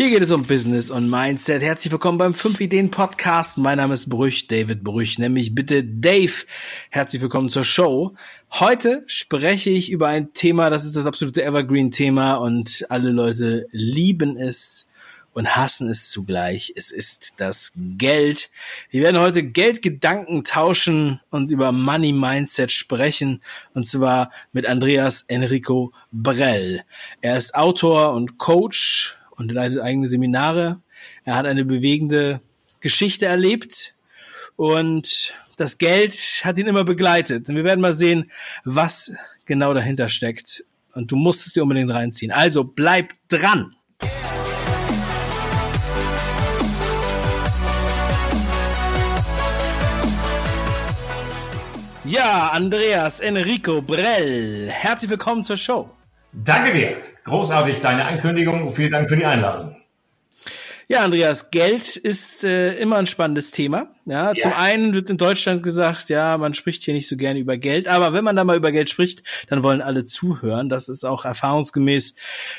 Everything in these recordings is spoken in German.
Hier geht es um Business und Mindset. Herzlich willkommen beim 5 Ideen Podcast. Mein Name ist Brüch, David Brüch, nämlich bitte Dave. Herzlich willkommen zur Show. Heute spreche ich über ein Thema, das ist das absolute Evergreen Thema und alle Leute lieben es und hassen es zugleich. Es ist das Geld. Wir werden heute Geldgedanken tauschen und über Money Mindset sprechen und zwar mit Andreas Enrico Brell. Er ist Autor und Coach und leitet eigene Seminare. Er hat eine bewegende Geschichte erlebt und das Geld hat ihn immer begleitet. Und wir werden mal sehen, was genau dahinter steckt. Und du musst es dir unbedingt reinziehen. Also bleib dran! Ja, Andreas Enrico Brell, herzlich willkommen zur Show. Danke dir. Großartig deine Ankündigung. Vielen Dank für die Einladung. Ja, Andreas, Geld ist äh, immer ein spannendes Thema. Ja, ja, zum einen wird in Deutschland gesagt, ja, man spricht hier nicht so gerne über Geld, aber wenn man da mal über Geld spricht, dann wollen alle zuhören. Das ist auch erfahrungsgemäß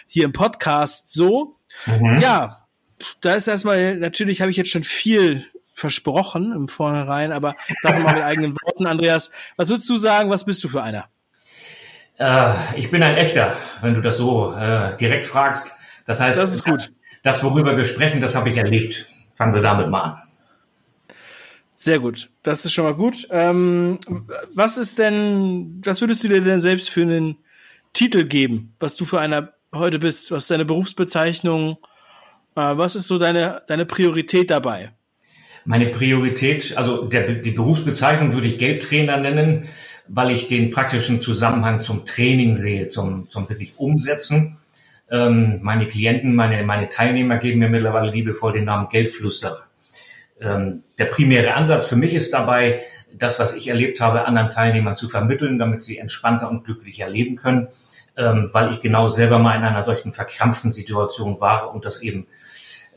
hier im Podcast so. Mhm. Ja, da ist erstmal, natürlich habe ich jetzt schon viel versprochen im Vornherein, aber sag mal mit eigenen Worten, Andreas, was würdest du sagen, was bist du für einer? Äh, ich bin ein echter, wenn du das so äh, direkt fragst. Das heißt, das ist gut. Das, worüber wir sprechen, das habe ich erlebt. Fangen wir damit mal an. Sehr gut. Das ist schon mal gut. Ähm, was ist denn, was würdest du dir denn selbst für einen Titel geben, was du für einer heute bist? Was ist deine Berufsbezeichnung? Äh, was ist so deine, deine Priorität dabei? Meine Priorität, also der, die Berufsbezeichnung würde ich Geldtrainer nennen weil ich den praktischen Zusammenhang zum Training sehe, zum, zum wirklich Umsetzen. Ähm, meine Klienten, meine, meine Teilnehmer geben mir mittlerweile liebevoll den Namen Geldflüsterer. Ähm, der primäre Ansatz für mich ist dabei, das, was ich erlebt habe, anderen Teilnehmern zu vermitteln, damit sie entspannter und glücklicher leben können, ähm, weil ich genau selber mal in einer solchen verkrampften Situation war und das eben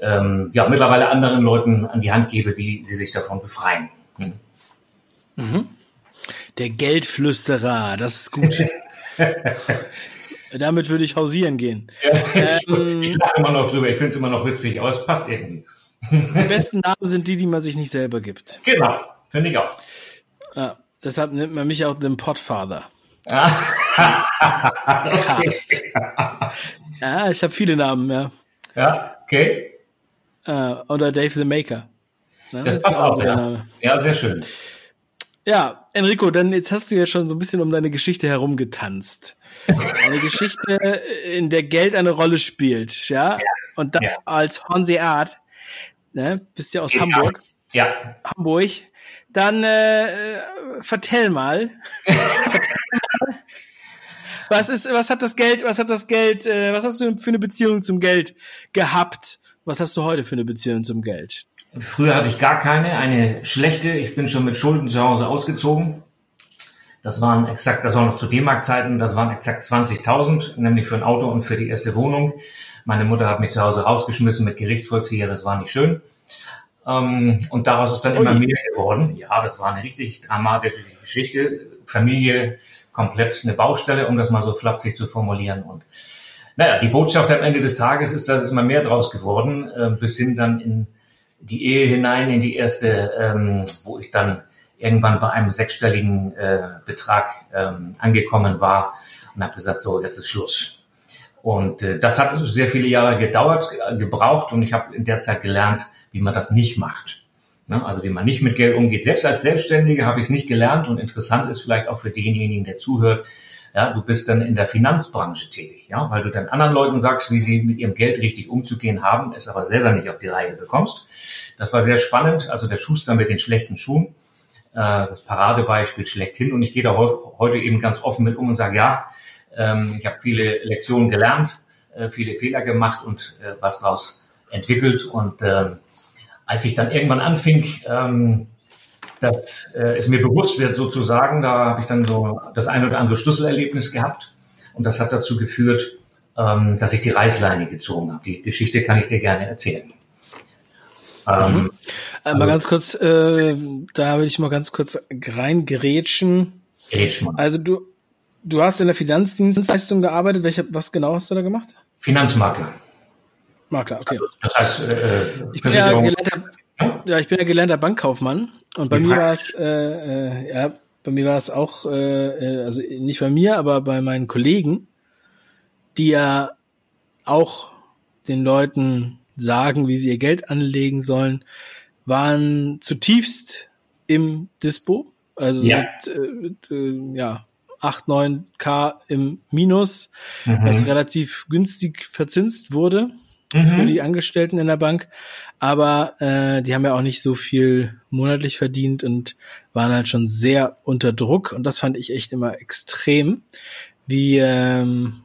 ähm, ja mittlerweile anderen Leuten an die Hand gebe, wie sie sich davon befreien. Hm. Mhm. Der Geldflüsterer, das ist gut. Damit würde ich hausieren gehen. Ja, ähm, ich lache immer noch drüber, ich finde es immer noch witzig, aber es passt irgendwie. Die besten Namen sind die, die man sich nicht selber gibt. Genau, finde ich auch. Ja, deshalb nennt man mich auch den Podfather. Cast. ja, ich habe viele Namen, ja. Ja, okay. Uh, oder Dave the Maker. Ja, das, das passt auch, ja. ja, sehr schön. Ja, Enrico, dann jetzt hast du ja schon so ein bisschen um deine Geschichte herumgetanzt. Eine Geschichte, in der Geld eine Rolle spielt, ja? ja. Und das ja. als Hanseat. Ne? Bist ja aus ja. Hamburg. Ja. Hamburg. Dann äh, vertell mal. vertell mal. Was ist, was hat das Geld, was hat das Geld, äh, was hast du für eine Beziehung zum Geld gehabt? Was hast du heute für eine Beziehung zum Geld? Früher hatte ich gar keine, eine schlechte. Ich bin schon mit Schulden zu Hause ausgezogen. Das waren exakt, das war noch zu D-Mark-Zeiten, das waren exakt 20.000, nämlich für ein Auto und für die erste Wohnung. Meine Mutter hat mich zu Hause rausgeschmissen mit Gerichtsvollzieher, das war nicht schön. Ähm, und daraus ist dann immer mehr geworden. Ja, das war eine richtig dramatische Geschichte. Familie komplett eine Baustelle, um das mal so flapsig zu formulieren. Und naja, die Botschaft am Ende des Tages ist, da ist immer mehr draus geworden, äh, bis hin dann in die Ehe hinein, in die erste, ähm, wo ich dann irgendwann bei einem sechsstelligen äh, Betrag ähm, angekommen war und habe gesagt, so, jetzt ist Schluss. Und äh, das hat sehr viele Jahre gedauert, äh, gebraucht und ich habe in der Zeit gelernt, wie man das nicht macht. Ne? Also wie man nicht mit Geld umgeht. Selbst als Selbstständige habe ich es nicht gelernt und interessant ist vielleicht auch für denjenigen, der zuhört, ja, du bist dann in der Finanzbranche tätig, ja, weil du dann anderen Leuten sagst, wie sie mit ihrem Geld richtig umzugehen haben, es aber selber nicht auf die Reihe bekommst. Das war sehr spannend. Also der Schuster mit den schlechten Schuhen, äh, das Paradebeispiel schlechthin. Und ich gehe da heute eben ganz offen mit um und sage, ja, ähm, ich habe viele Lektionen gelernt, äh, viele Fehler gemacht und äh, was daraus entwickelt. Und äh, als ich dann irgendwann anfing, ähm, dass äh, es mir bewusst wird sozusagen. Da habe ich dann so das ein oder andere Schlüsselerlebnis gehabt und das hat dazu geführt, ähm, dass ich die Reißleine gezogen habe. Die Geschichte kann ich dir gerne erzählen. Ähm, mhm. äh, mal ganz kurz, äh, da will ich mal ganz kurz reingerätschen. Also du, du hast in der Finanzdienstleistung gearbeitet. Welche, was genau hast du da gemacht? Finanzmakler. Makler, okay. Also, das heißt, äh, ich bin ja gelernter, ja, ich bin ja gelernter Bankkaufmann und bei Wie mir war es, äh, äh, ja, bei mir war es auch, äh, äh, also nicht bei mir, aber bei meinen Kollegen, die ja auch den Leuten sagen, wie sie ihr Geld anlegen sollen, waren zutiefst im Dispo, also ja. mit, äh, mit äh, ja, 8, 9 K im Minus, mhm. was relativ günstig verzinst wurde mhm. für die Angestellten in der Bank. Aber äh, die haben ja auch nicht so viel monatlich verdient und waren halt schon sehr unter Druck. Und das fand ich echt immer extrem, wie ähm,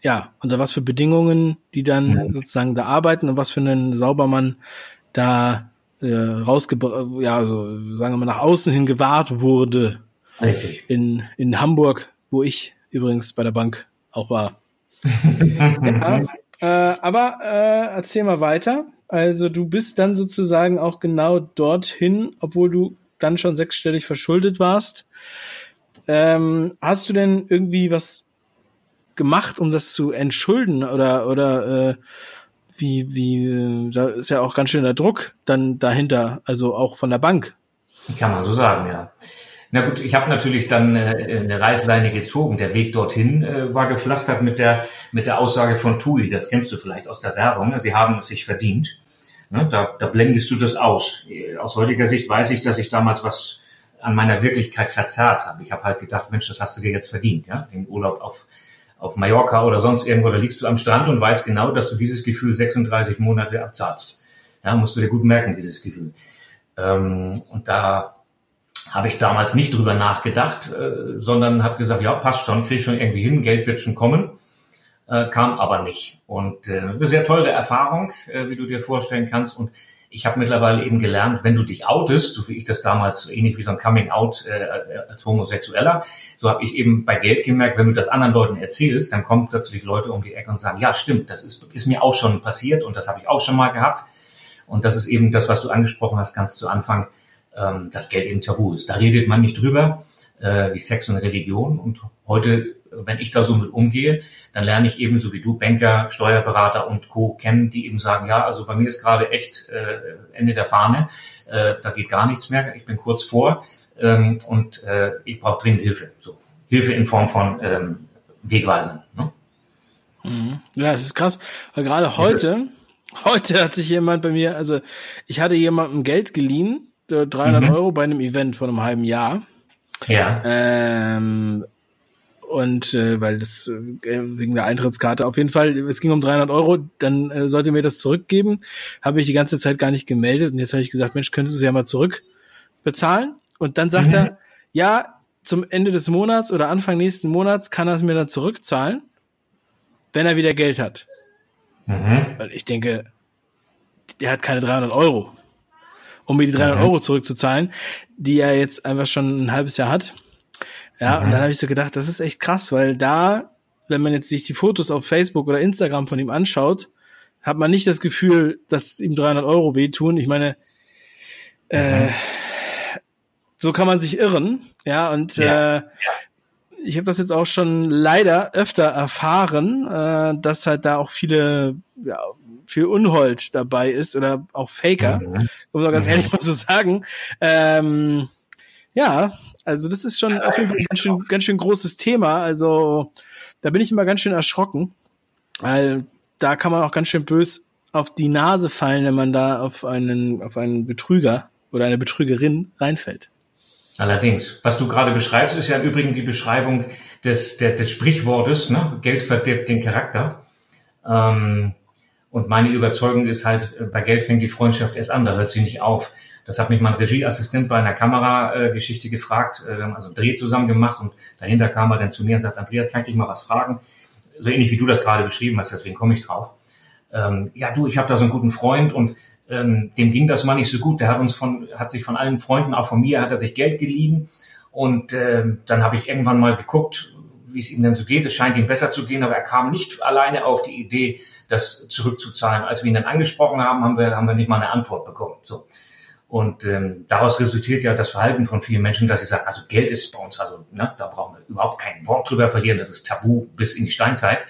ja, unter was für Bedingungen die dann mhm. sozusagen da arbeiten und was für einen Saubermann da äh, rausgebracht, ja, so sagen wir mal nach außen hin gewahrt wurde. Richtig. In, in Hamburg, wo ich übrigens bei der Bank auch war. ja, äh, aber äh, erzähl mal weiter. Also du bist dann sozusagen auch genau dorthin, obwohl du dann schon sechsstellig verschuldet warst. Ähm, hast du denn irgendwie was gemacht, um das zu entschulden oder oder äh, wie wie äh, da ist ja auch ganz schön der Druck dann dahinter, also auch von der Bank. Kann man so sagen, ja. Na gut, ich habe natürlich dann äh, eine Reißleine gezogen. Der Weg dorthin äh, war gepflastert mit der mit der Aussage von TUI. Das kennst du vielleicht aus der Werbung. Sie haben es sich verdient. Ne, da, da blendest du das aus. Aus heutiger Sicht weiß ich, dass ich damals was an meiner Wirklichkeit verzerrt habe. Ich habe halt gedacht, Mensch, das hast du dir jetzt verdient, ja, den Urlaub auf auf Mallorca oder sonst irgendwo, da liegst du am Strand und weißt genau, dass du dieses Gefühl 36 Monate abzahlst. Ja, musst du dir gut merken, dieses Gefühl. Ähm, und da habe ich damals nicht drüber nachgedacht, äh, sondern habe gesagt, ja, passt schon, krieg ich schon irgendwie hin, Geld wird schon kommen. Äh, kam aber nicht. Und äh, eine sehr teure Erfahrung, äh, wie du dir vorstellen kannst. Und ich habe mittlerweile eben gelernt, wenn du dich outest, so wie ich das damals, ähnlich wie so ein Coming-out äh, als Homosexueller, so habe ich eben bei Geld gemerkt, wenn du das anderen Leuten erzählst, dann kommen plötzlich Leute um die Ecke und sagen, ja stimmt, das ist, ist mir auch schon passiert und das habe ich auch schon mal gehabt. Und das ist eben das, was du angesprochen hast ganz zu Anfang, ähm, dass Geld eben tabu ist. Da redet man nicht drüber, äh, wie Sex und Religion. Und heute wenn ich da so mit umgehe, dann lerne ich ebenso wie du Banker, Steuerberater und Co. kennen, die eben sagen, ja, also bei mir ist gerade echt äh, Ende der Fahne, äh, da geht gar nichts mehr, ich bin kurz vor ähm, und äh, ich brauche dringend Hilfe. So Hilfe in Form von ähm, Wegweisen. Ne? Mhm. Ja, es ist krass, weil gerade heute, heute hat sich jemand bei mir, also ich hatte jemandem Geld geliehen, 300 mhm. Euro bei einem Event von einem halben Jahr. Ja. Ähm, und äh, weil das äh, wegen der Eintrittskarte auf jeden Fall, es ging um 300 Euro, dann äh, sollte mir das zurückgeben. Habe ich die ganze Zeit gar nicht gemeldet und jetzt habe ich gesagt, Mensch, könntest du es ja mal zurückbezahlen? Und dann sagt mhm. er, ja, zum Ende des Monats oder Anfang nächsten Monats kann er es mir dann zurückzahlen, wenn er wieder Geld hat. Mhm. Weil ich denke, der hat keine 300 Euro, um mir die 300 mhm. Euro zurückzuzahlen, die er jetzt einfach schon ein halbes Jahr hat. Ja, mhm. und dann habe ich so gedacht, das ist echt krass, weil da, wenn man jetzt sich die Fotos auf Facebook oder Instagram von ihm anschaut, hat man nicht das Gefühl, dass ihm 300 Euro wehtun. Ich meine, äh, mhm. äh, so kann man sich irren, ja, und ja. Äh, ich habe das jetzt auch schon leider öfter erfahren, äh, dass halt da auch viele, ja, viel Unhold dabei ist oder auch Faker, mhm. muss man ganz mhm. ehrlich mal so sagen. Ähm, ja, also das ist schon auf jeden Fall ein ganz schön, ganz schön großes Thema. Also da bin ich immer ganz schön erschrocken, weil da kann man auch ganz schön bös auf die Nase fallen, wenn man da auf einen, auf einen Betrüger oder eine Betrügerin reinfällt. Allerdings. Was du gerade beschreibst, ist ja im Übrigen die Beschreibung des, der, des Sprichwortes, ne? Geld verdirbt den Charakter. Ähm, und meine Überzeugung ist halt, bei Geld fängt die Freundschaft erst an, da hört sie nicht auf. Das hat mich mein Regieassistent bei einer Kamerageschichte gefragt. Äh, wir haben also einen Dreh zusammen gemacht und dahinter kam er dann zu mir und sagt, Andreas, kann ich dich mal was fragen? So ähnlich wie du das gerade beschrieben hast, deswegen komme ich drauf. Ähm, ja, du, ich habe da so einen guten Freund und ähm, dem ging das mal nicht so gut. Der hat uns von, hat sich von allen Freunden, auch von mir, hat er sich Geld geliehen. Und ähm, dann habe ich irgendwann mal geguckt, wie es ihm denn so geht. Es scheint ihm besser zu gehen, aber er kam nicht alleine auf die Idee, das zurückzuzahlen. Als wir ihn dann angesprochen haben, haben wir, haben wir nicht mal eine Antwort bekommen. So. Und ähm, daraus resultiert ja das Verhalten von vielen Menschen, dass sie sagen, also Geld ist bei uns, also ne, da brauchen wir überhaupt kein Wort drüber verlieren, das ist tabu bis in die Steinzeit.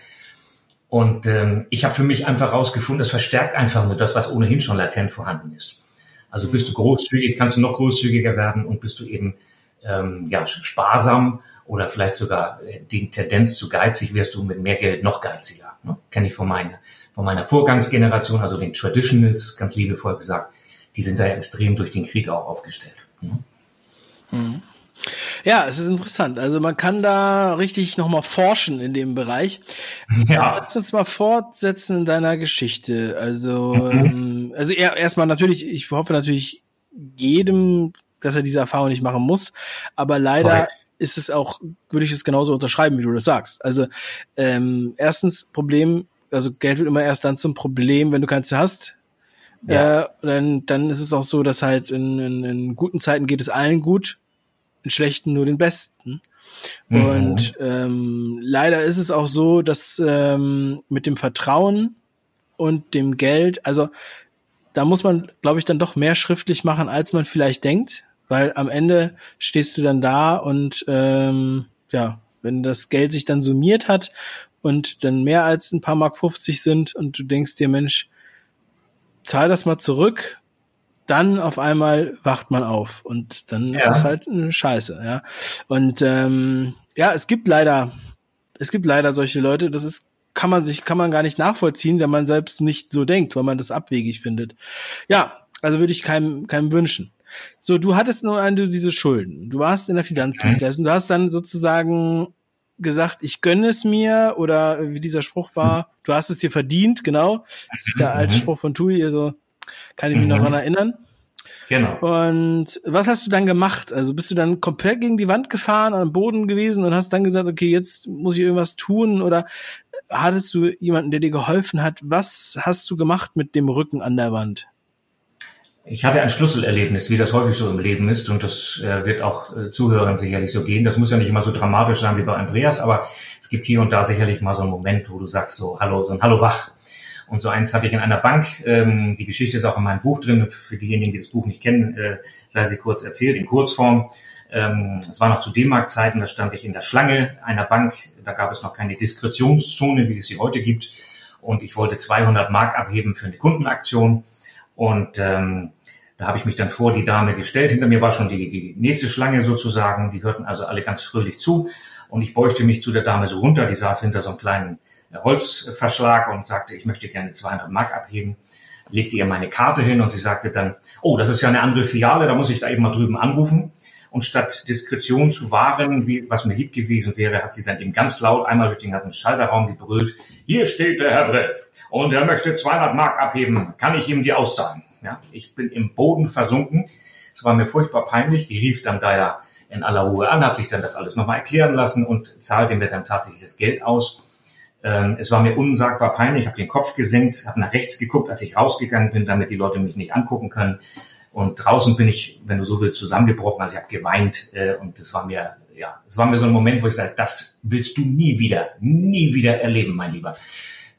Und ähm, ich habe für mich einfach rausgefunden, das verstärkt einfach nur das, was ohnehin schon latent vorhanden ist. Also bist du großzügig, kannst du noch großzügiger werden und bist du eben ähm, ja, sparsam oder vielleicht sogar die Tendenz zu geizig, wirst du mit mehr Geld noch geiziger. Ne? Kenne ich von meiner, von meiner Vorgangsgeneration, also den Traditionals, ganz liebevoll gesagt, die sind da extrem durch den Krieg auch aufgestellt. Ne? Mhm. Ja, es ist interessant. Also man kann da richtig nochmal forschen in dem Bereich. Ja. Lass uns mal fortsetzen in deiner Geschichte. Also, mhm. ähm, also erstmal natürlich, ich hoffe natürlich jedem, dass er diese Erfahrung nicht machen muss. Aber leider Correct. Ist es auch, würde ich es genauso unterschreiben, wie du das sagst. Also ähm, erstens Problem, also Geld wird immer erst dann zum Problem, wenn du keins hast. Ja. Äh, dann, dann ist es auch so, dass halt in, in, in guten Zeiten geht es allen gut in schlechten nur den besten. Mhm. Und ähm, leider ist es auch so, dass ähm, mit dem Vertrauen und dem Geld, also da muss man, glaube ich, dann doch mehr schriftlich machen, als man vielleicht denkt, weil am Ende stehst du dann da und ähm, ja, wenn das Geld sich dann summiert hat und dann mehr als ein paar Mark 50 sind und du denkst dir, Mensch, zahl das mal zurück dann auf einmal wacht man auf und dann ja. ist es halt eine Scheiße, ja. Und ähm, ja, es gibt leider, es gibt leider solche Leute, das ist, kann man sich, kann man gar nicht nachvollziehen, wenn man selbst nicht so denkt, weil man das abwegig findet. Ja, also würde ich keinem, keinem wünschen. So, du hattest nur eine, diese Schulden. Du warst in der Finanzdienstleistung. Du hast dann sozusagen gesagt, ich gönne es mir oder wie dieser Spruch war, du hast es dir verdient, genau. Das ist der alte mhm. Spruch von Tui, so, kann ich mich mhm. noch dran erinnern. Genau. Und was hast du dann gemacht? Also bist du dann komplett gegen die Wand gefahren, am Boden gewesen und hast dann gesagt, okay, jetzt muss ich irgendwas tun oder hattest du jemanden, der dir geholfen hat? Was hast du gemacht mit dem Rücken an der Wand? Ich hatte ein Schlüsselerlebnis, wie das häufig so im Leben ist, und das äh, wird auch äh, Zuhörern sicherlich so gehen. Das muss ja nicht immer so dramatisch sein wie bei Andreas, aber es gibt hier und da sicherlich mal so einen Moment, wo du sagst so, hallo, so ein Hallo wach. Und so eins hatte ich in einer Bank. Ähm, die Geschichte ist auch in meinem Buch drin. Für diejenigen, die das Buch nicht kennen, äh, sei sie kurz erzählt, in Kurzform. Ähm, es war noch zu D-Mark-Zeiten, da stand ich in der Schlange einer Bank. Da gab es noch keine Diskretionszone, wie es sie heute gibt. Und ich wollte 200 Mark abheben für eine Kundenaktion. Und ähm, da habe ich mich dann vor die Dame gestellt. Hinter mir war schon die, die nächste Schlange sozusagen. Die hörten also alle ganz fröhlich zu. Und ich beugte mich zu der Dame so runter. Die saß hinter so einem kleinen Holzverschlag und sagte, ich möchte gerne 200 Mark abheben. Legte ihr meine Karte hin und sie sagte dann, oh, das ist ja eine andere Filiale, da muss ich da eben mal drüben anrufen. Und statt Diskretion zu wahren, wie, was mir lieb gewesen wäre, hat sie dann eben ganz laut einmal durch den ganzen Schalterraum gebrüllt, hier steht der Herr Brett und er möchte 200 Mark abheben, kann ich ihm die auszahlen? Ja, ich bin im Boden versunken. Es war mir furchtbar peinlich. Sie rief dann da ja in aller Ruhe an, hat sich dann das alles nochmal erklären lassen und zahlte mir dann tatsächlich das Geld aus. Ähm, es war mir unsagbar peinlich, ich habe den Kopf gesenkt, habe nach rechts geguckt, als ich rausgegangen bin, damit die Leute mich nicht angucken können. Und draußen bin ich, wenn du so willst, zusammengebrochen. Also ich habe geweint äh, und es war mir, ja, es war mir so ein Moment, wo ich sage, das willst du nie wieder, nie wieder erleben, mein Lieber.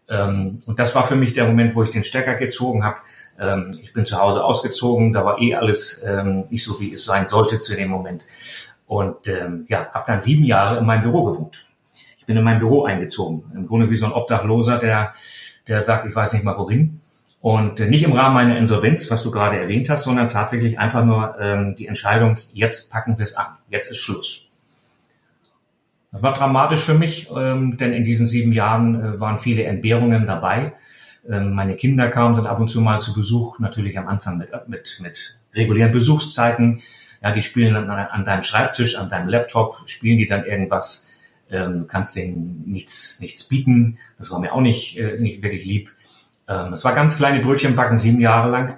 Ähm, und das war für mich der Moment, wo ich den Stecker gezogen habe. Ähm, ich bin zu Hause ausgezogen, da war eh alles ähm, nicht so, wie es sein sollte zu dem Moment. Und ähm, ja, habe dann sieben Jahre in meinem Büro gewohnt ich bin in mein Büro eingezogen. Im Grunde wie so ein Obdachloser, der, der sagt, ich weiß nicht mal wohin. Und nicht im Rahmen meiner Insolvenz, was du gerade erwähnt hast, sondern tatsächlich einfach nur ähm, die Entscheidung, jetzt packen wir es an, jetzt ist Schluss. Das war dramatisch für mich, ähm, denn in diesen sieben Jahren äh, waren viele Entbehrungen dabei. Ähm, meine Kinder kamen dann ab und zu mal zu Besuch, natürlich am Anfang mit, mit, mit regulären Besuchszeiten. Ja, die spielen an, an deinem Schreibtisch, an deinem Laptop, spielen die dann irgendwas ähm, du kannst denen nichts, nichts bieten. Das war mir auch nicht, äh, nicht wirklich lieb. Ähm, es war ganz kleine Brötchen backen, sieben Jahre lang.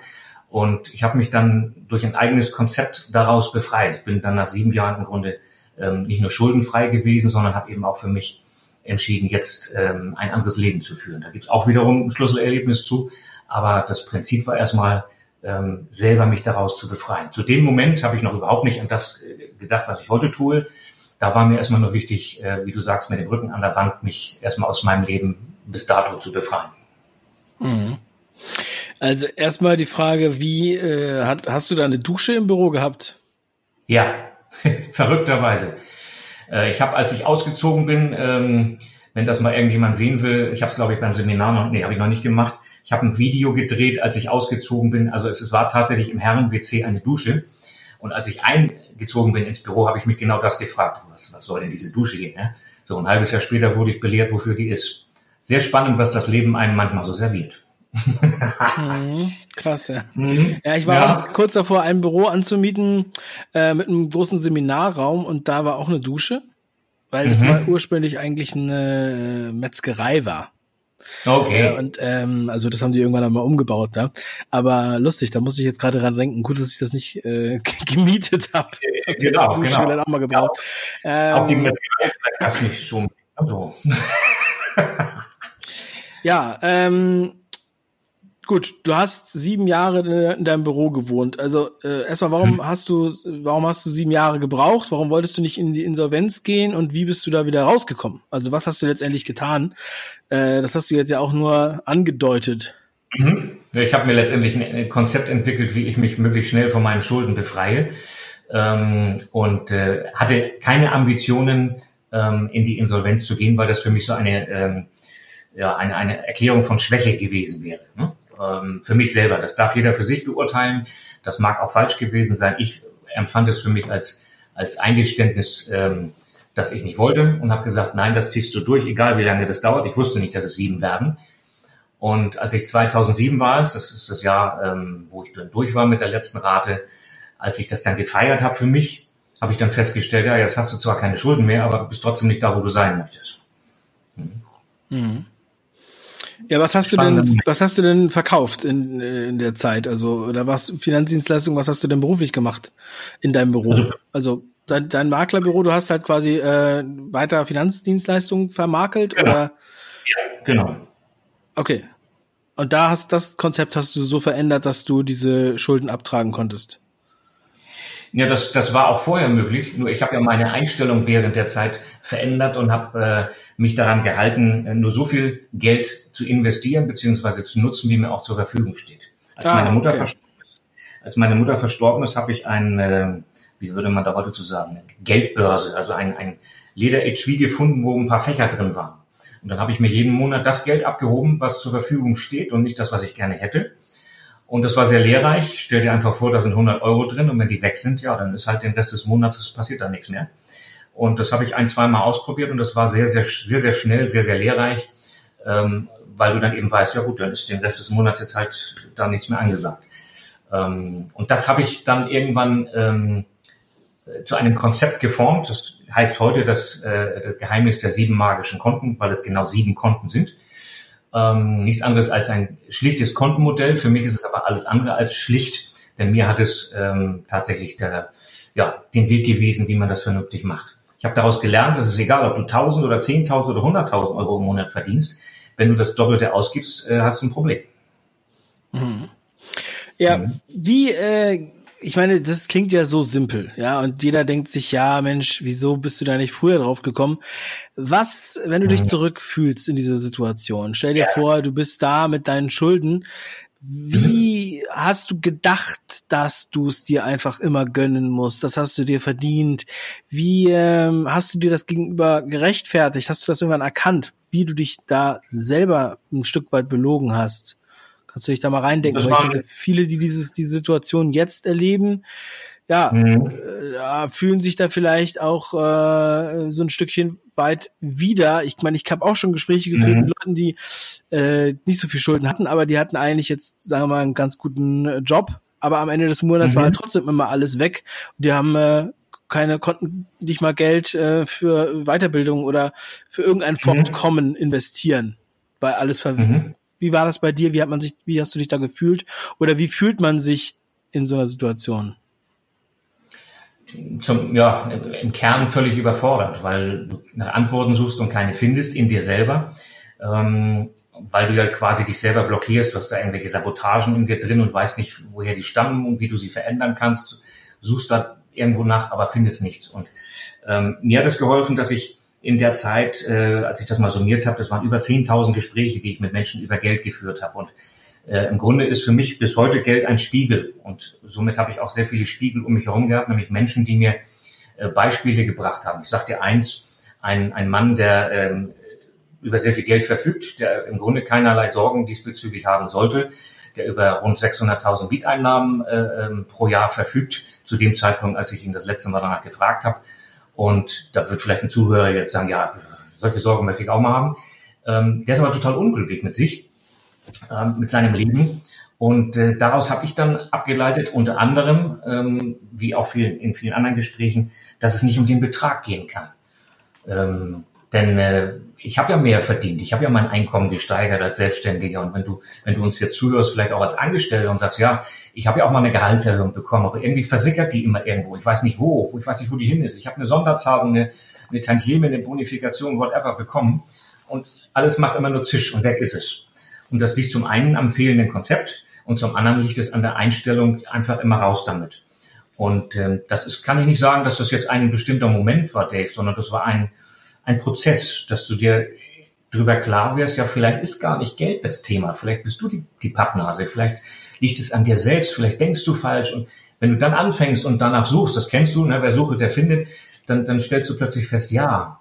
Und ich habe mich dann durch ein eigenes Konzept daraus befreit. Bin dann nach sieben Jahren im Grunde ähm, nicht nur schuldenfrei gewesen, sondern habe eben auch für mich entschieden, jetzt ähm, ein anderes Leben zu führen. Da gibt es auch wiederum ein Schlüsselerlebnis zu. Aber das Prinzip war erstmal, ähm, selber mich daraus zu befreien. Zu dem Moment habe ich noch überhaupt nicht an das äh, gedacht, was ich heute tue da war mir erstmal nur wichtig, äh, wie du sagst, mit dem Rücken an der Wand, mich erstmal aus meinem Leben bis dato zu befreien. Mhm. Also erstmal die Frage, wie äh, hat, hast du da eine Dusche im Büro gehabt? Ja, verrückterweise. Äh, ich habe, als ich ausgezogen bin, ähm, wenn das mal irgendjemand sehen will, ich habe es glaube ich beim Seminar noch, nee, habe ich noch nicht gemacht. Ich habe ein Video gedreht, als ich ausgezogen bin. Also es, es war tatsächlich im Herren-WC eine Dusche. Und als ich eingezogen bin ins Büro, habe ich mich genau das gefragt. Was, was soll denn diese Dusche hier? Ne? So ein halbes Jahr später wurde ich belehrt, wofür die ist. Sehr spannend, was das Leben einem manchmal so serviert. mhm, krass, ja. Mhm. Ja, ich war ja. kurz davor, ein Büro anzumieten äh, mit einem großen Seminarraum und da war auch eine Dusche weil das mhm. mal ursprünglich eigentlich eine Metzgerei war. Okay. Ja, und ähm, also das haben die irgendwann einmal umgebaut, da. Ja? Aber lustig, da muss ich jetzt gerade dran denken. Gut, dass ich das nicht äh, gemietet habe. Genau, genau. Dann auch mal gebaut. Ja, ähm, auch die Metzgerei vielleicht nicht so. Also. ja, ähm, Gut, du hast sieben Jahre in deinem Büro gewohnt. Also äh, erstmal, warum hm. hast du, warum hast du sieben Jahre gebraucht? Warum wolltest du nicht in die Insolvenz gehen und wie bist du da wieder rausgekommen? Also was hast du letztendlich getan? Äh, das hast du jetzt ja auch nur angedeutet. Mhm. Ich habe mir letztendlich ein Konzept entwickelt, wie ich mich möglichst schnell von meinen Schulden befreie ähm, und äh, hatte keine Ambitionen, ähm, in die Insolvenz zu gehen, weil das für mich so eine ähm, ja, eine, eine Erklärung von Schwäche gewesen wäre. Ne? ähm, für mich selber. Das darf jeder für sich beurteilen. Das mag auch falsch gewesen sein. Ich empfand es für mich als, als Eingeständnis, ähm, dass ich nicht wollte und habe gesagt, nein, das ziehst du durch, egal wie lange das dauert. Ich wusste nicht, dass es sieben werden. Und als ich 2007 war, das ist das Jahr, ähm, wo ich dann durch war mit der letzten Rate, als ich das dann gefeiert habe für mich, habe ich dann festgestellt, ja, jetzt hast du zwar keine Schulden mehr, aber bist trotzdem nicht da, wo du sein möchtest. Mhm. Mhm. Ja, was hast du denn, was hast du denn verkauft in, in der Zeit? Also, oder was Finanzdienstleistung, was hast du denn beruflich gemacht in deinem Büro? Also, also dein, dein Maklerbüro, du hast halt quasi äh, weiter Finanzdienstleistungen vermakelt genau. oder? Ja, genau. Okay. Und da hast das Konzept hast du so verändert, dass du diese Schulden abtragen konntest. Ja, das, das war auch vorher möglich. Nur ich habe ja meine Einstellung während der Zeit verändert und habe äh, mich daran gehalten, äh, nur so viel Geld zu investieren bzw. zu nutzen, wie mir auch zur Verfügung steht. Als, ah, meine, Mutter okay. verstorben ist, als meine Mutter verstorben ist, habe ich ein, äh, wie würde man da heute zu sagen, Geldbörse, also ein, ein Lederetui gefunden, wo ein paar Fächer drin waren. Und dann habe ich mir jeden Monat das Geld abgehoben, was zur Verfügung steht und nicht das, was ich gerne hätte. Und das war sehr lehrreich. Stell dir einfach vor, da sind 100 Euro drin und wenn die weg sind, ja, dann ist halt den Rest des Monats passiert da nichts mehr. Und das habe ich ein, zwei Mal ausprobiert und das war sehr, sehr, sehr, sehr schnell, sehr, sehr lehrreich, ähm, weil du dann eben weißt, ja gut, dann ist den Rest des Monats jetzt halt da nichts mehr angesagt. Ähm, und das habe ich dann irgendwann ähm, zu einem Konzept geformt. Das heißt heute das äh, Geheimnis der sieben magischen Konten, weil es genau sieben Konten sind. Ähm, nichts anderes als ein schlichtes Kontenmodell. Für mich ist es aber alles andere als schlicht, denn mir hat es ähm, tatsächlich der, ja, den Weg gewiesen, wie man das vernünftig macht. Ich habe daraus gelernt, dass es egal, ob du 1000 oder 10.000 oder 100.000 Euro im Monat verdienst, wenn du das Doppelte ausgibst, äh, hast du ein Problem. Mhm. Ja, mhm. wie äh, ich meine, das klingt ja so simpel, ja, und jeder denkt sich, ja, Mensch, wieso bist du da nicht früher drauf gekommen? Was, wenn du dich mhm. zurückfühlst in dieser Situation? Stell dir ja. vor, du bist da mit deinen Schulden. Wie mhm. hast du gedacht, dass du es dir einfach immer gönnen musst? Das hast du dir verdient. Wie ähm, hast du dir das gegenüber gerechtfertigt? Hast du das irgendwann erkannt, wie du dich da selber ein Stück weit belogen hast? Kannst du dich da mal reindenken? Weil ich denke, viele, die dieses, die Situation jetzt erleben, ja, mhm. äh, fühlen sich da vielleicht auch äh, so ein Stückchen weit wieder. Ich meine, ich habe auch schon Gespräche geführt mhm. mit Leuten, die äh, nicht so viel Schulden hatten, aber die hatten eigentlich jetzt, sagen wir mal, einen ganz guten äh, Job. Aber am Ende des Monats mhm. war halt trotzdem immer alles weg. Und die haben äh, keine, konnten nicht mal Geld äh, für Weiterbildung oder für irgendein mhm. Fortkommen investieren, weil alles ver mhm. Wie war das bei dir? Wie hat man sich, wie hast du dich da gefühlt? Oder wie fühlt man sich in so einer Situation? Zum, ja, im Kern völlig überfordert, weil du nach Antworten suchst und keine findest in dir selber, ähm, weil du ja quasi dich selber blockierst, du hast da irgendwelche Sabotagen in dir drin und weißt nicht, woher die stammen und wie du sie verändern kannst, suchst da irgendwo nach, aber findest nichts. Und ähm, mir hat es geholfen, dass ich in der Zeit, äh, als ich das mal summiert habe, das waren über 10.000 Gespräche, die ich mit Menschen über Geld geführt habe. Und äh, im Grunde ist für mich bis heute Geld ein Spiegel. Und somit habe ich auch sehr viele Spiegel um mich herum gehabt, nämlich Menschen, die mir äh, Beispiele gebracht haben. Ich sage dir eins, ein, ein Mann, der ähm, über sehr viel Geld verfügt, der im Grunde keinerlei Sorgen diesbezüglich haben sollte, der über rund 600.000 Mieteinnahmen äh, ähm, pro Jahr verfügt, zu dem Zeitpunkt, als ich ihn das letzte Mal danach gefragt habe. Und da wird vielleicht ein Zuhörer jetzt sagen, ja, solche Sorgen möchte ich auch mal haben. Ähm, der ist aber total unglücklich mit sich, ähm, mit seinem Leben. Und äh, daraus habe ich dann abgeleitet, unter anderem, ähm, wie auch viel, in vielen anderen Gesprächen, dass es nicht um den Betrag gehen kann. Ähm, denn äh, ich habe ja mehr verdient, ich habe ja mein Einkommen gesteigert als Selbstständiger. Und wenn du, wenn du uns jetzt zuhörst, vielleicht auch als Angestellter und sagst, ja, ich habe ja auch mal eine Gehaltserhöhung bekommen, aber irgendwie versickert die immer irgendwo. Ich weiß nicht wo, ich weiß nicht, wo die hin ist. Ich habe eine Sonderzahlung, eine, eine Tantieme, eine Bonifikation, whatever bekommen. Und alles macht immer nur Zisch und weg ist es. Und das liegt zum einen am fehlenden Konzept und zum anderen liegt es an der Einstellung, einfach immer raus damit. Und ähm, das ist, kann ich nicht sagen, dass das jetzt ein bestimmter Moment war, Dave, sondern das war ein, ein Prozess, dass du dir darüber klar wirst, ja, vielleicht ist gar nicht Geld das Thema, vielleicht bist du die, die Pappnase, vielleicht liegt es an dir selbst, vielleicht denkst du falsch und wenn du dann anfängst und danach suchst, das kennst du, ne, wer sucht, der findet, dann, dann stellst du plötzlich fest, ja,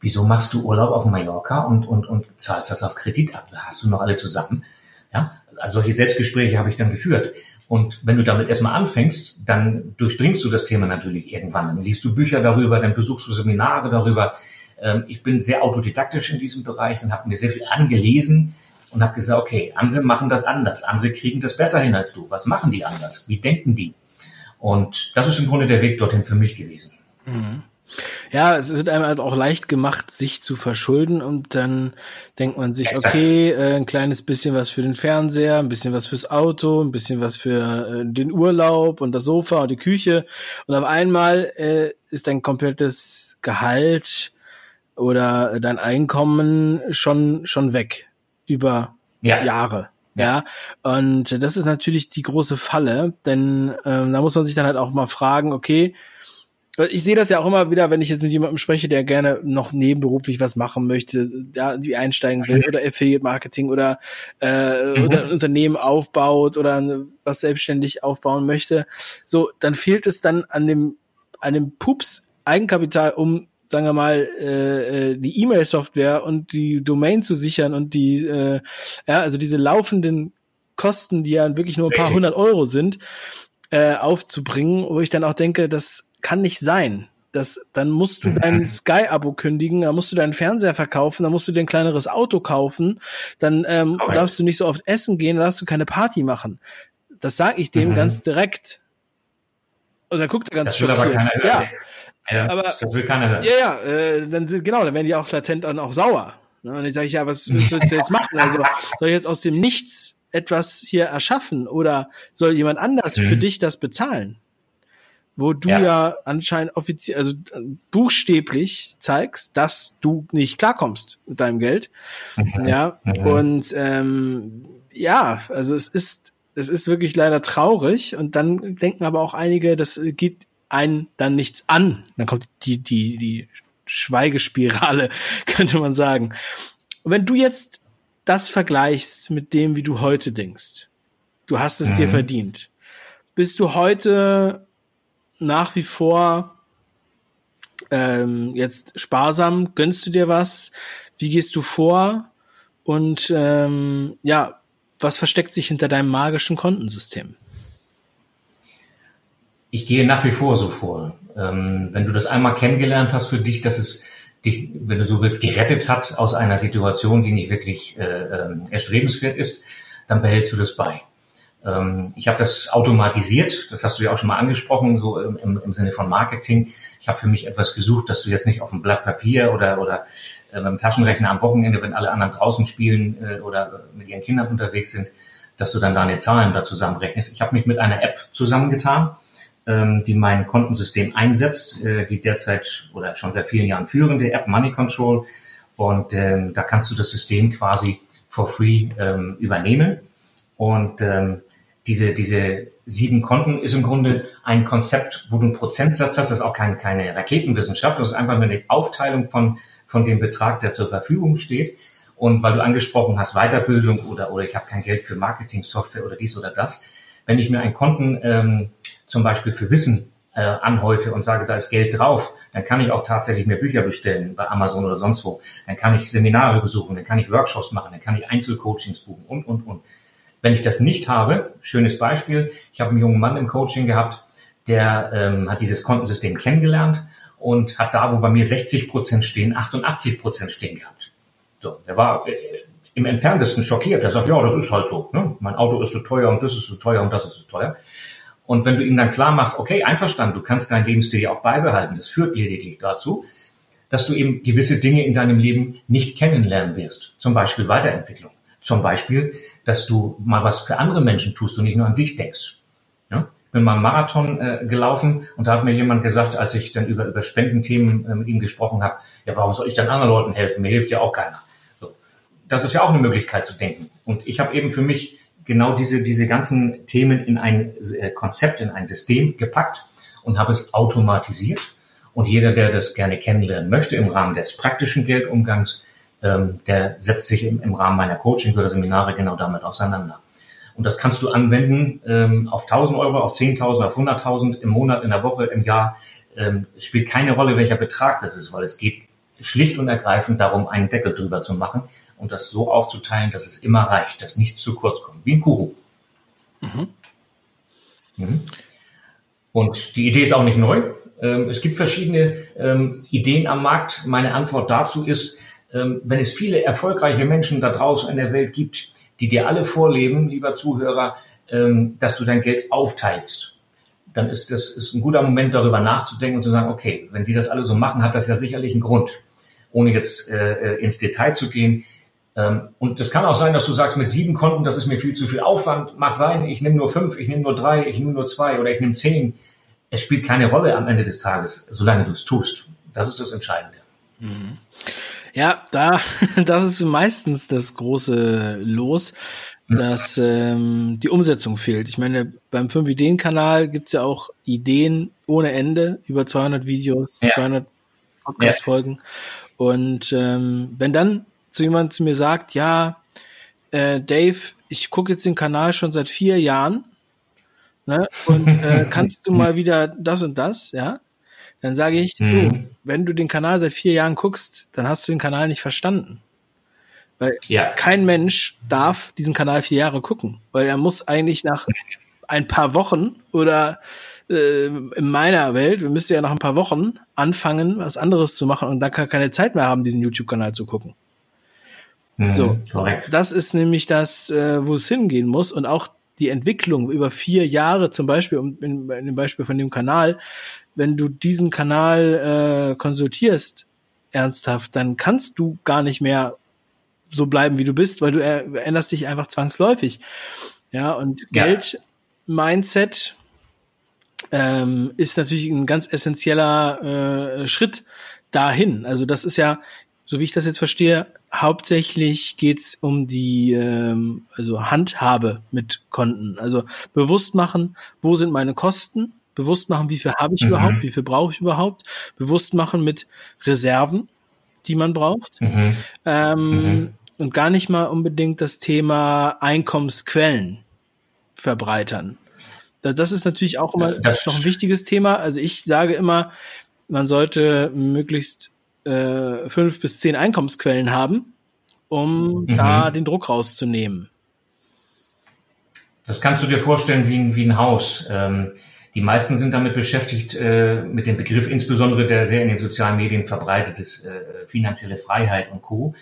wieso machst du Urlaub auf Mallorca und, und, und zahlst das auf Kredit ab? Hast du noch alle zusammen? Ja, also solche Selbstgespräche habe ich dann geführt. Und wenn du damit erstmal anfängst, dann durchdringst du das Thema natürlich irgendwann. Dann liest du Bücher darüber, dann besuchst du Seminare darüber. Ähm, ich bin sehr autodidaktisch in diesem Bereich und habe mir sehr viel angelesen und habe gesagt, okay, andere machen das anders, andere kriegen das besser hin als du. Was machen die anders? Wie denken die? Und das ist im Grunde der Weg dorthin für mich gewesen. Mhm. Ja, es wird einem halt auch leicht gemacht, sich zu verschulden und dann denkt man sich, okay, äh, ein kleines bisschen was für den Fernseher, ein bisschen was fürs Auto, ein bisschen was für äh, den Urlaub und das Sofa und die Küche und auf einmal äh, ist dein komplettes Gehalt oder dein Einkommen schon schon weg über ja. Jahre. Ja, und das ist natürlich die große Falle, denn ähm, da muss man sich dann halt auch mal fragen, okay, ich sehe das ja auch immer wieder, wenn ich jetzt mit jemandem spreche, der gerne noch nebenberuflich was machen möchte, da wie einsteigen will oder Affiliate Marketing oder, äh, mhm. oder ein Unternehmen aufbaut oder was selbstständig aufbauen möchte. So, dann fehlt es dann an dem an dem Pups Eigenkapital, um sagen wir mal, äh, äh, die E-Mail-Software und die Domain zu sichern und die, äh, ja, also diese laufenden Kosten, die ja wirklich nur ein paar hundert Euro sind, äh, aufzubringen, wo ich dann auch denke, das kann nicht sein. Das, dann musst du dein Sky-Abo kündigen, dann musst du deinen Fernseher verkaufen, dann musst du dir ein kleineres Auto kaufen, dann ähm, okay. darfst du nicht so oft essen gehen, dann darfst du keine Party machen. Das sage ich dem mhm. ganz direkt. Und dann guckt er ganz das schockiert. Ja, ja aber das will keiner hören. Ja, ja, äh, dann genau, dann werden die auch latent dann auch sauer. Ne? Und ich sage ja, was willst du jetzt machen? Also soll ich jetzt aus dem Nichts etwas hier erschaffen oder soll jemand anders mhm. für dich das bezahlen? wo du ja, ja anscheinend offiziell, also buchstäblich zeigst, dass du nicht klarkommst mit deinem Geld. Mhm. Ja, mhm. und ähm, ja, also es ist, es ist wirklich leider traurig und dann denken aber auch einige, das geht einen dann nichts an. Dann kommt die, die, die Schweigespirale, könnte man sagen. Und wenn du jetzt das vergleichst mit dem, wie du heute denkst, du hast es mhm. dir verdient, bist du heute nach wie vor ähm, jetzt sparsam? Gönnst du dir was? Wie gehst du vor? Und ähm, ja, was versteckt sich hinter deinem magischen Kontensystem? Ich gehe nach wie vor so vor. Ähm, wenn du das einmal kennengelernt hast für dich, dass es dich, wenn du so willst, gerettet hat aus einer Situation, die nicht wirklich äh, äh, erstrebenswert ist, dann behältst du das bei. Ähm, ich habe das automatisiert, das hast du ja auch schon mal angesprochen, so im, im Sinne von Marketing. Ich habe für mich etwas gesucht, dass du jetzt nicht auf einem Blatt Papier oder, oder äh, beim Taschenrechner am Wochenende, wenn alle anderen draußen spielen äh, oder mit ihren Kindern unterwegs sind, dass du dann deine Zahlen da zusammenrechnest. Ich habe mich mit einer App zusammengetan, ähm, die mein Kontensystem einsetzt, äh, die derzeit oder schon seit vielen Jahren führende App Money Control. Und ähm, da kannst du das System quasi for free ähm, übernehmen. Und ähm, diese, diese sieben Konten ist im Grunde ein Konzept, wo du einen Prozentsatz hast. Das ist auch kein, keine Raketenwissenschaft. Das ist einfach nur eine Aufteilung von, von dem Betrag, der zur Verfügung steht. Und weil du angesprochen hast, Weiterbildung oder, oder ich habe kein Geld für Marketing-Software oder dies oder das. Wenn ich mir ein Konten ähm, zum Beispiel für Wissen äh, anhäufe und sage, da ist Geld drauf, dann kann ich auch tatsächlich mehr Bücher bestellen bei Amazon oder sonst wo. Dann kann ich Seminare besuchen, dann kann ich Workshops machen, dann kann ich Einzelcoachings buchen und, und, und. Wenn ich das nicht habe, schönes Beispiel, ich habe einen jungen Mann im Coaching gehabt, der ähm, hat dieses Kontensystem kennengelernt und hat da, wo bei mir 60 Prozent stehen, 88 Prozent stehen gehabt. So, der war äh, im entferntesten schockiert. Er sagt, ja, das ist halt so. Ne? Mein Auto ist so teuer und das ist so teuer und das ist so teuer. Und wenn du ihm dann klar machst, okay, einverstanden, du kannst deinen Lebensstil ja auch beibehalten, das führt lediglich dazu, dass du eben gewisse Dinge in deinem Leben nicht kennenlernen wirst. Zum Beispiel Weiterentwicklung. Zum Beispiel, dass du mal was für andere Menschen tust und nicht nur an dich denkst. Ja? Ich bin mal einen Marathon äh, gelaufen und da hat mir jemand gesagt, als ich dann über, über Spendenthemen äh, mit ihm gesprochen habe, ja, warum soll ich dann anderen Leuten helfen? Mir hilft ja auch keiner. So. Das ist ja auch eine Möglichkeit zu denken. Und ich habe eben für mich genau diese, diese ganzen Themen in ein äh, Konzept, in ein System gepackt und habe es automatisiert. Und jeder, der das gerne kennenlernen möchte im Rahmen des praktischen Geldumgangs, ähm, der setzt sich im, im Rahmen meiner Coaching oder Seminare genau damit auseinander. Und das kannst du anwenden ähm, auf 1000 Euro, auf 10.000, auf 100.000 im Monat, in der Woche, im Jahr. Ähm, spielt keine Rolle, welcher Betrag das ist, weil es geht schlicht und ergreifend darum, einen Deckel drüber zu machen und das so aufzuteilen, dass es immer reicht, dass nichts zu kurz kommt, wie ein Kuchen. Mhm. Mhm. Und die Idee ist auch nicht neu. Ähm, es gibt verschiedene ähm, Ideen am Markt. Meine Antwort dazu ist, ähm, wenn es viele erfolgreiche Menschen da draußen in der Welt gibt, die dir alle vorleben, lieber Zuhörer, dass du dein Geld aufteilst, dann ist das ist ein guter Moment, darüber nachzudenken und zu sagen, okay, wenn die das alle so machen, hat das ja sicherlich einen Grund. Ohne jetzt äh, ins Detail zu gehen, und das kann auch sein, dass du sagst, mit sieben Konten, das ist mir viel zu viel Aufwand. Mach sein, ich nehme nur fünf, ich nehme nur drei, ich nehme nur zwei oder ich nehme zehn. Es spielt keine Rolle am Ende des Tages, solange du es tust. Das ist das Entscheidende. Mhm. Ja, da, das ist meistens das große Los, dass ähm, die Umsetzung fehlt. Ich meine, beim 5-Ideen-Kanal gibt's ja auch Ideen ohne Ende, über 200 Videos, ja. 200 Podcast-Folgen. Ja. Und ähm, wenn dann zu jemand zu mir sagt, ja, äh, Dave, ich gucke jetzt den Kanal schon seit vier Jahren, ne, und äh, kannst du mal wieder das und das, ja? Dann sage ich, mhm. du, wenn du den Kanal seit vier Jahren guckst, dann hast du den Kanal nicht verstanden. Weil ja. kein Mensch darf diesen Kanal vier Jahre gucken, weil er muss eigentlich nach ein paar Wochen oder äh, in meiner Welt, wir müssten ja nach ein paar Wochen anfangen, was anderes zu machen und dann kann keine Zeit mehr haben, diesen YouTube-Kanal zu gucken. Mhm, so, korrekt. das ist nämlich das, äh, wo es hingehen muss und auch die Entwicklung über vier Jahre zum Beispiel, um in, in dem Beispiel von dem Kanal, wenn du diesen Kanal äh, konsultierst ernsthaft, dann kannst du gar nicht mehr so bleiben, wie du bist, weil du änderst dich einfach zwangsläufig. Ja, und ja. Geld, Mindset ähm, ist natürlich ein ganz essentieller äh, Schritt dahin. Also das ist ja so wie ich das jetzt verstehe, hauptsächlich geht's um die ähm, also Handhabe mit Konten. Also bewusst machen, wo sind meine Kosten, bewusst machen, wie viel habe ich mhm. überhaupt, wie viel brauche ich überhaupt, bewusst machen mit Reserven, die man braucht. Mhm. Ähm, mhm. Und gar nicht mal unbedingt das Thema Einkommensquellen verbreitern. Das ist natürlich auch immer das ist noch ein wichtiges Thema. Also ich sage immer, man sollte möglichst äh, fünf bis zehn Einkommensquellen haben, um mhm. da den Druck rauszunehmen. Das kannst du dir vorstellen wie ein, wie ein Haus. Ähm, die meisten sind damit beschäftigt, äh, mit dem Begriff insbesondere, der sehr in den sozialen Medien verbreitet ist, äh, finanzielle Freiheit und Co.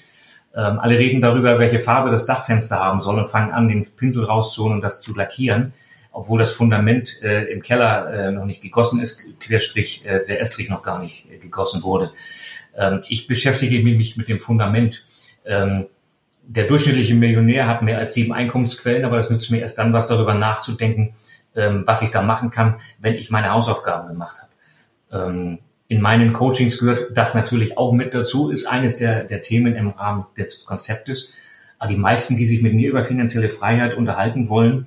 Ähm, alle reden darüber, welche Farbe das Dachfenster haben soll und fangen an, den Pinsel rauszuholen und das zu lackieren, obwohl das Fundament äh, im Keller äh, noch nicht gegossen ist, Querstrich äh, der Estrich noch gar nicht äh, gegossen wurde. Ähm, ich beschäftige mich mit dem Fundament. Ähm, der durchschnittliche Millionär hat mehr als sieben Einkommensquellen, aber das nützt mir erst dann was darüber nachzudenken, ähm, was ich da machen kann, wenn ich meine Hausaufgaben gemacht habe. in meinen Coachings gehört das natürlich auch mit dazu, ist eines der, der Themen im Rahmen des Konzeptes. Aber die meisten, die sich mit mir über finanzielle Freiheit unterhalten wollen,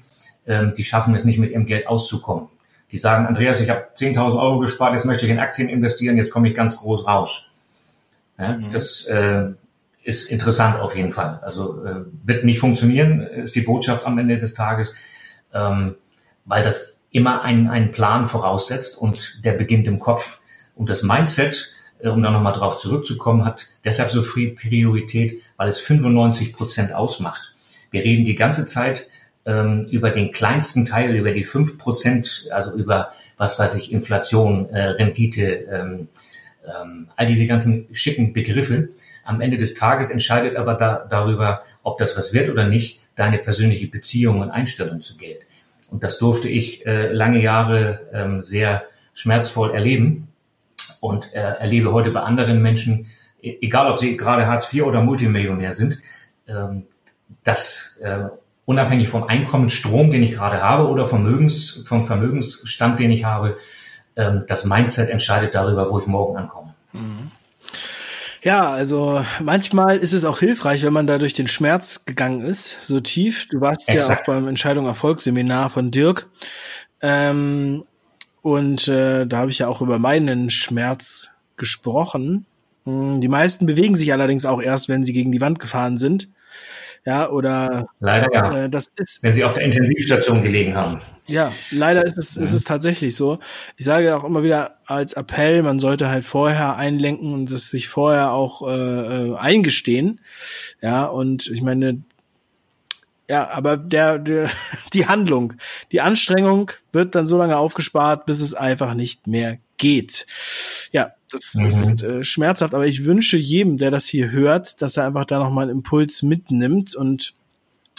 die schaffen es nicht, mit ihrem Geld auszukommen. Die sagen, Andreas, ich habe 10.000 Euro gespart, jetzt möchte ich in Aktien investieren, jetzt komme ich ganz groß raus. Ja, mhm. Das äh, ist interessant auf jeden Fall. Also äh, wird nicht funktionieren, ist die Botschaft am Ende des Tages, ähm, weil das immer einen, einen Plan voraussetzt und der beginnt im Kopf. Und das Mindset, äh, um da nochmal drauf zurückzukommen, hat deshalb so viel Priorität, weil es 95 Prozent ausmacht. Wir reden die ganze Zeit ähm, über den kleinsten Teil, über die fünf Prozent, also über, was weiß ich, Inflation, äh, Rendite, ähm, ähm, all diese ganzen schicken Begriffe. Am Ende des Tages entscheidet aber da, darüber, ob das was wird oder nicht, deine persönliche Beziehung und Einstellung zu Geld. Und das durfte ich äh, lange Jahre ähm, sehr schmerzvoll erleben und äh, erlebe heute bei anderen Menschen, e-, egal ob sie gerade Hartz IV oder Multimillionär sind, ähm, dass äh, unabhängig vom Einkommensstrom, den ich gerade habe oder Vermögens, vom Vermögensstand, den ich habe, ähm, das Mindset entscheidet darüber, wo ich morgen ankomme. Mhm. Ja, also manchmal ist es auch hilfreich, wenn man da durch den Schmerz gegangen ist, so tief. Du warst Exakt. ja auch beim Entscheidung Erfolgsseminar von Dirk. Ähm, und äh, da habe ich ja auch über meinen Schmerz gesprochen. Hm, die meisten bewegen sich allerdings auch erst, wenn sie gegen die Wand gefahren sind. Ja, oder leider ja. Äh, das ist, wenn sie auf der Intensivstation gelegen haben. Ja, leider ist es, mhm. ist es tatsächlich so. Ich sage auch immer wieder als Appell, man sollte halt vorher einlenken und das sich vorher auch äh, äh eingestehen. Ja, und ich meine, ja, aber der, der, die Handlung, die Anstrengung wird dann so lange aufgespart, bis es einfach nicht mehr geht. Ja, das mhm. ist äh, schmerzhaft, aber ich wünsche jedem, der das hier hört, dass er einfach da nochmal einen Impuls mitnimmt und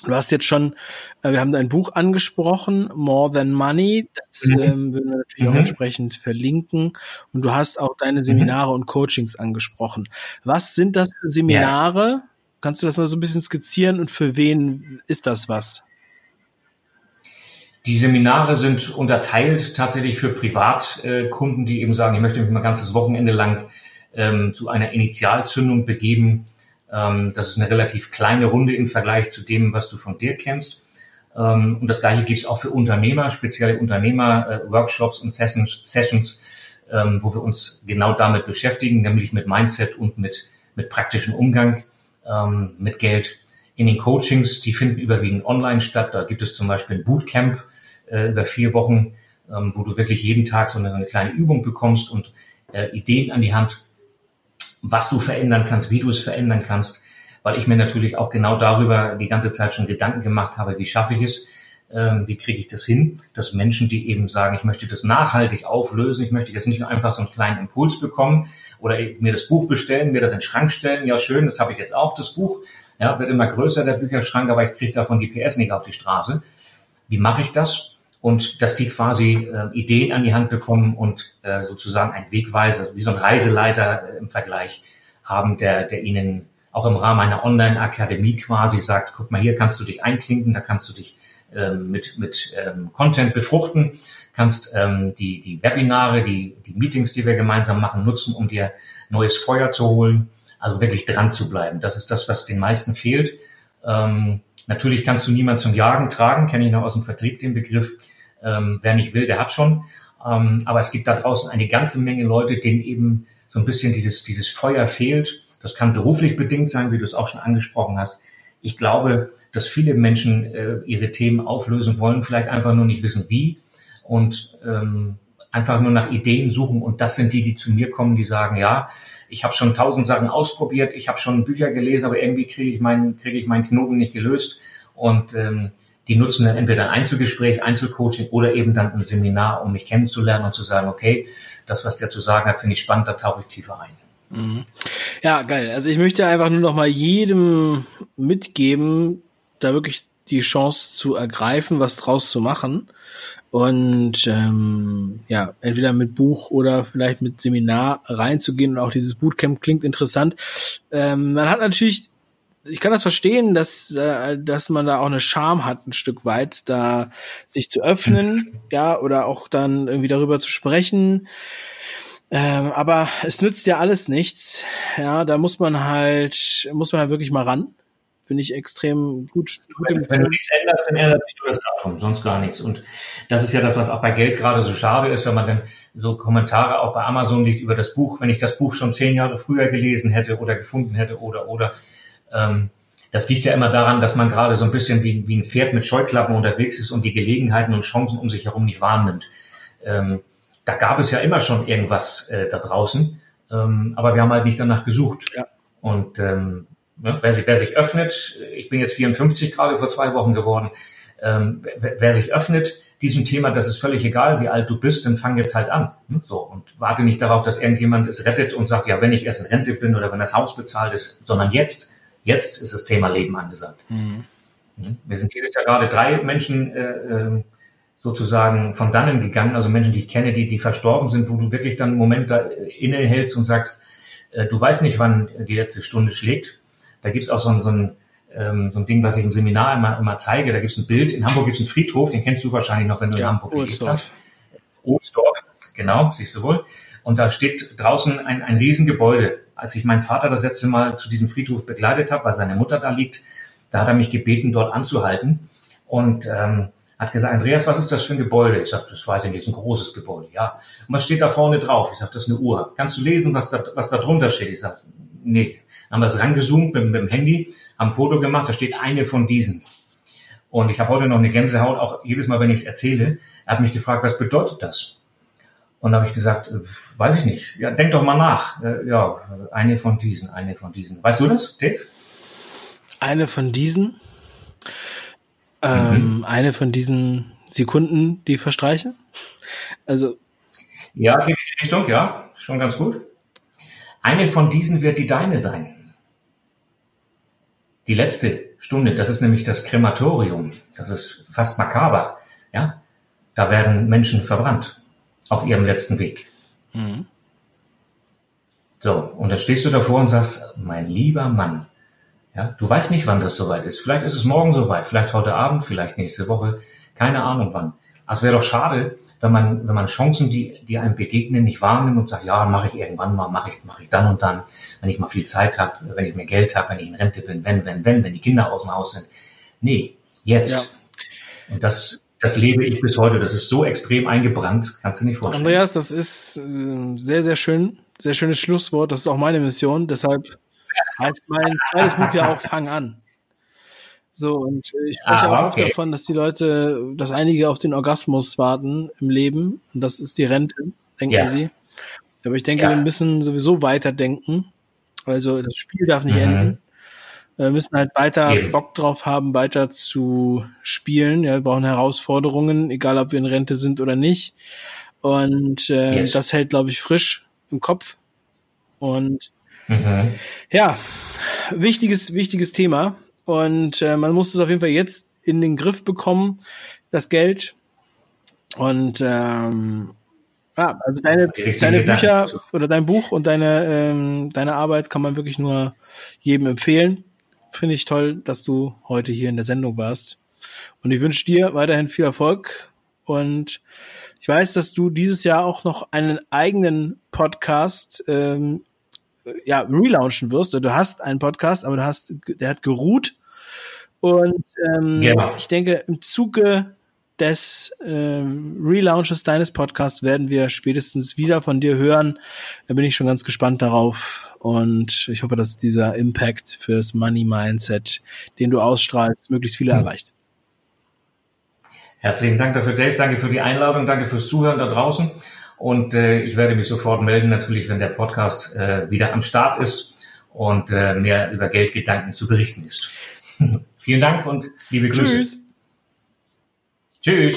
Du hast jetzt schon, äh, wir haben dein Buch angesprochen, More Than Money. Das mhm. ähm, würden wir natürlich mhm. auch entsprechend verlinken. Und du hast auch deine Seminare mhm. und Coachings angesprochen. Was sind das für Seminare? Ja. Kannst du das mal so ein bisschen skizzieren und für wen ist das was? Die Seminare sind unterteilt tatsächlich für Privatkunden, die eben sagen, ich möchte mich mal ganzes Wochenende lang ähm, zu einer Initialzündung begeben. Ähm, das ist eine relativ kleine Runde im Vergleich zu dem, was du von dir kennst. Ähm, und das gleiche gibt es auch für Unternehmer, spezielle Unternehmer-Workshops äh, und Sessions, Sessions ähm, wo wir uns genau damit beschäftigen, nämlich mit Mindset und mit, mit praktischem Umgang ähm, mit Geld. In den Coachings, die finden überwiegend online statt. Da gibt es zum Beispiel ein Bootcamp, äh, über vier Wochen, ähm, wo du wirklich jeden Tag so eine, so eine kleine Übung bekommst und äh, Ideen an die Hand, was du verändern kannst, wie du es verändern kannst, weil ich mir natürlich auch genau darüber die ganze Zeit schon Gedanken gemacht habe, wie schaffe ich es, ähm, wie kriege ich das hin, dass Menschen, die eben sagen, ich möchte das nachhaltig auflösen, ich möchte jetzt nicht nur einfach so einen kleinen Impuls bekommen oder mir das Buch bestellen, mir das in den Schrank stellen, ja schön, das habe ich jetzt auch, das Buch, ja, wird immer größer, der Bücherschrank, aber ich kriege davon die PS nicht auf die Straße. Wie mache ich das? Und dass die quasi äh, Ideen an die Hand bekommen und äh, sozusagen ein Wegweiser, wie so ein Reiseleiter äh, im Vergleich haben, der, der ihnen auch im Rahmen einer Online-Akademie quasi sagt, guck mal, hier kannst du dich einklinken, da kannst du dich ähm, mit, mit ähm, Content befruchten, kannst ähm, die, die Webinare, die, die Meetings, die wir gemeinsam machen, nutzen, um dir neues Feuer zu holen, also wirklich dran zu bleiben. Das ist das, was den meisten fehlt. Ähm, natürlich kannst du niemand zum Jagen tragen, kenne ich noch aus dem Vertrieb den Begriff. Ähm, wer nicht will, der hat schon. Ähm, aber es gibt da draußen eine ganze Menge Leute, denen eben so ein bisschen dieses, dieses Feuer fehlt. Das kann beruflich bedingt sein, wie du es auch schon angesprochen hast. Ich glaube, dass viele Menschen äh, ihre Themen auflösen wollen, vielleicht einfach nur nicht wissen, wie und ähm, einfach nur nach Ideen suchen. Und das sind die, die zu mir kommen, die sagen, ja, ich habe schon tausend Sachen ausprobiert, ich habe schon Bücher gelesen, aber irgendwie kriege ich meinen kriege ich meinen Knoten nicht gelöst. Und ähm, die nutzen dann entweder ein Einzelgespräch, Einzelcoaching oder eben dann ein Seminar, um mich kennenzulernen und zu sagen, okay, das, was der zu sagen hat, finde ich spannend, da tauche ich tiefer ein. Mhm. Ja, geil. Also ich möchte einfach nur noch mal jedem mitgeben, da wirklich die Chance zu ergreifen, was draus zu machen. Und ähm, ja, entweder mit Buch oder vielleicht mit Seminar reinzugehen. Und auch dieses Bootcamp klingt interessant. Ähm, man hat natürlich ich kann das verstehen, dass, äh, dass man da auch eine Scham hat, ein Stück weit, da sich zu öffnen, ja, oder auch dann irgendwie darüber zu sprechen. Ähm, aber es nützt ja alles nichts. Ja, da muss man halt, muss man halt wirklich mal ran. Finde ich extrem gut. Wenn, wenn du nichts änderst, dann ändert sich nur das Datum, sonst gar nichts. Und das ist ja das, was auch bei Geld gerade so schade ist, wenn man dann so Kommentare auch bei Amazon liegt über das Buch, wenn ich das Buch schon zehn Jahre früher gelesen hätte oder gefunden hätte oder oder ähm, das liegt ja immer daran, dass man gerade so ein bisschen wie, wie ein Pferd mit Scheuklappen unterwegs ist und die Gelegenheiten und Chancen um sich herum nicht wahrnimmt. Ähm, da gab es ja immer schon irgendwas äh, da draußen, ähm, aber wir haben halt nicht danach gesucht. Ja. Und ähm, ne, wer, sich, wer sich öffnet, ich bin jetzt 54 gerade vor zwei Wochen geworden, ähm, wer, wer sich öffnet diesem Thema, das ist völlig egal, wie alt du bist, dann fang jetzt halt an. Hm, so und warte nicht darauf, dass irgendjemand es rettet und sagt, ja, wenn ich erst in Rente bin oder wenn das Haus bezahlt ist, sondern jetzt, jetzt ist das Thema Leben angesagt. Mhm. Hm, wir sind dieses Jahr gerade drei Menschen äh, ähm, sozusagen von dannen gegangen, also Menschen, die ich kenne, die, die verstorben sind, wo du wirklich dann einen Moment da innehältst und sagst, äh, du weißt nicht, wann die letzte Stunde schlägt. Da gibt's auch so ein, so, ein, ähm, so ein Ding, was ich im Seminar immer, immer zeige. Da gibt's ein Bild. In Hamburg gibt's einen Friedhof, den kennst du wahrscheinlich noch, wenn du ja, in Hamburg gelebt hast. Ohlsdorf, genau, siehst du wohl. Und da steht draußen ein, ein Riesengebäude. Als ich meinen Vater das letzte Mal zu diesem Friedhof begleitet habe, weil seine Mutter da liegt, da hat er mich gebeten, dort anzuhalten. Und ähm, hat gesagt, Andreas, was ist das für ein Gebäude? Ich sage, das weiß ich nicht, ist ein großes Gebäude, ja. Und was steht da vorne drauf? Ich sage, das ist eine Uhr. Kannst du lesen, was da, was da drunter steht? Ich sage, nee. Haben das rangezoomt mit, mit dem Handy, haben ein Foto gemacht, da steht eine von diesen. Und ich habe heute noch eine Gänsehaut, auch jedes Mal, wenn ich es erzähle. Er hat mich gefragt, was bedeutet das? Und da habe ich gesagt, äh, weiß ich nicht. Ja, denk doch mal nach. Äh, ja, eine von diesen, eine von diesen. Weißt du das, Dave? Eine von diesen? ähm, mhm. eine von diesen Sekunden, die verstreichen. Also. Ja, geht in die Richtung, ja, schon ganz gut. Eine von diesen wird die deine sein. Die letzte Stunde, das ist nämlich das Krematorium. Das ist fast makaber, ja. Da werden Menschen verbrannt auf ihrem letzten Weg. Mhm. So, und dann stehst du davor und sagst, mein lieber Mann, ja, du weißt nicht, wann das soweit ist. Vielleicht ist es morgen soweit, vielleicht heute Abend, vielleicht nächste Woche, keine Ahnung wann. Es wäre doch schade, wenn man, wenn man Chancen, die, die einem begegnen, nicht wahrnimmt und sagt, ja, mache ich irgendwann mal, mache ich, mache ich dann und dann, wenn ich mal viel Zeit habe, wenn ich mehr Geld habe, wenn ich in Rente bin, wenn, wenn, wenn, wenn die Kinder aus dem Haus sind. Nee, jetzt. Ja. Und das, das lebe ich bis heute. Das ist so extrem eingebrannt, kannst du nicht vorstellen. Andreas, das ist äh, sehr, sehr schön, sehr schönes Schlusswort. Das ist auch meine Mission. Deshalb heißt mein zweites Buch ja auch Fang an. So, und ich spreche ah, auch okay. davon, dass die Leute, dass einige auf den Orgasmus warten im Leben. Und das ist die Rente, denken ja. sie. Aber ich denke, ja. wir müssen sowieso weiterdenken. Also das Spiel darf nicht mhm. enden. Wir müssen halt weiter Eben. Bock drauf haben, weiter zu spielen. Ja, wir brauchen Herausforderungen, egal ob wir in Rente sind oder nicht. Und äh, yes. das hält, glaube ich, frisch im Kopf. Und Mhm. Ja, wichtiges, wichtiges Thema. Und äh, man muss es auf jeden Fall jetzt in den Griff bekommen, das Geld. Und ähm, ja, also deine, deine Bücher oder dein Buch und deine, ähm, deine Arbeit kann man wirklich nur jedem empfehlen. Finde ich toll, dass du heute hier in der Sendung warst. Und ich wünsche dir weiterhin viel Erfolg. Und ich weiß, dass du dieses Jahr auch noch einen eigenen Podcast ähm, ja, relaunchen wirst. Du hast einen Podcast, aber du hast, der hat geruht. Und ähm, genau. ich denke, im Zuge des äh, Relaunches deines Podcasts werden wir spätestens wieder von dir hören. Da bin ich schon ganz gespannt darauf. Und ich hoffe, dass dieser Impact fürs Money Mindset, den du ausstrahlst, möglichst viele hm. erreicht. Herzlichen Dank dafür, Dave. Danke für die Einladung. Danke fürs Zuhören da draußen. Und äh, ich werde mich sofort melden, natürlich, wenn der Podcast äh, wieder am Start ist und äh, mehr über Geldgedanken zu berichten ist. Vielen Dank und liebe Grüße. Tschüss. Tschüss.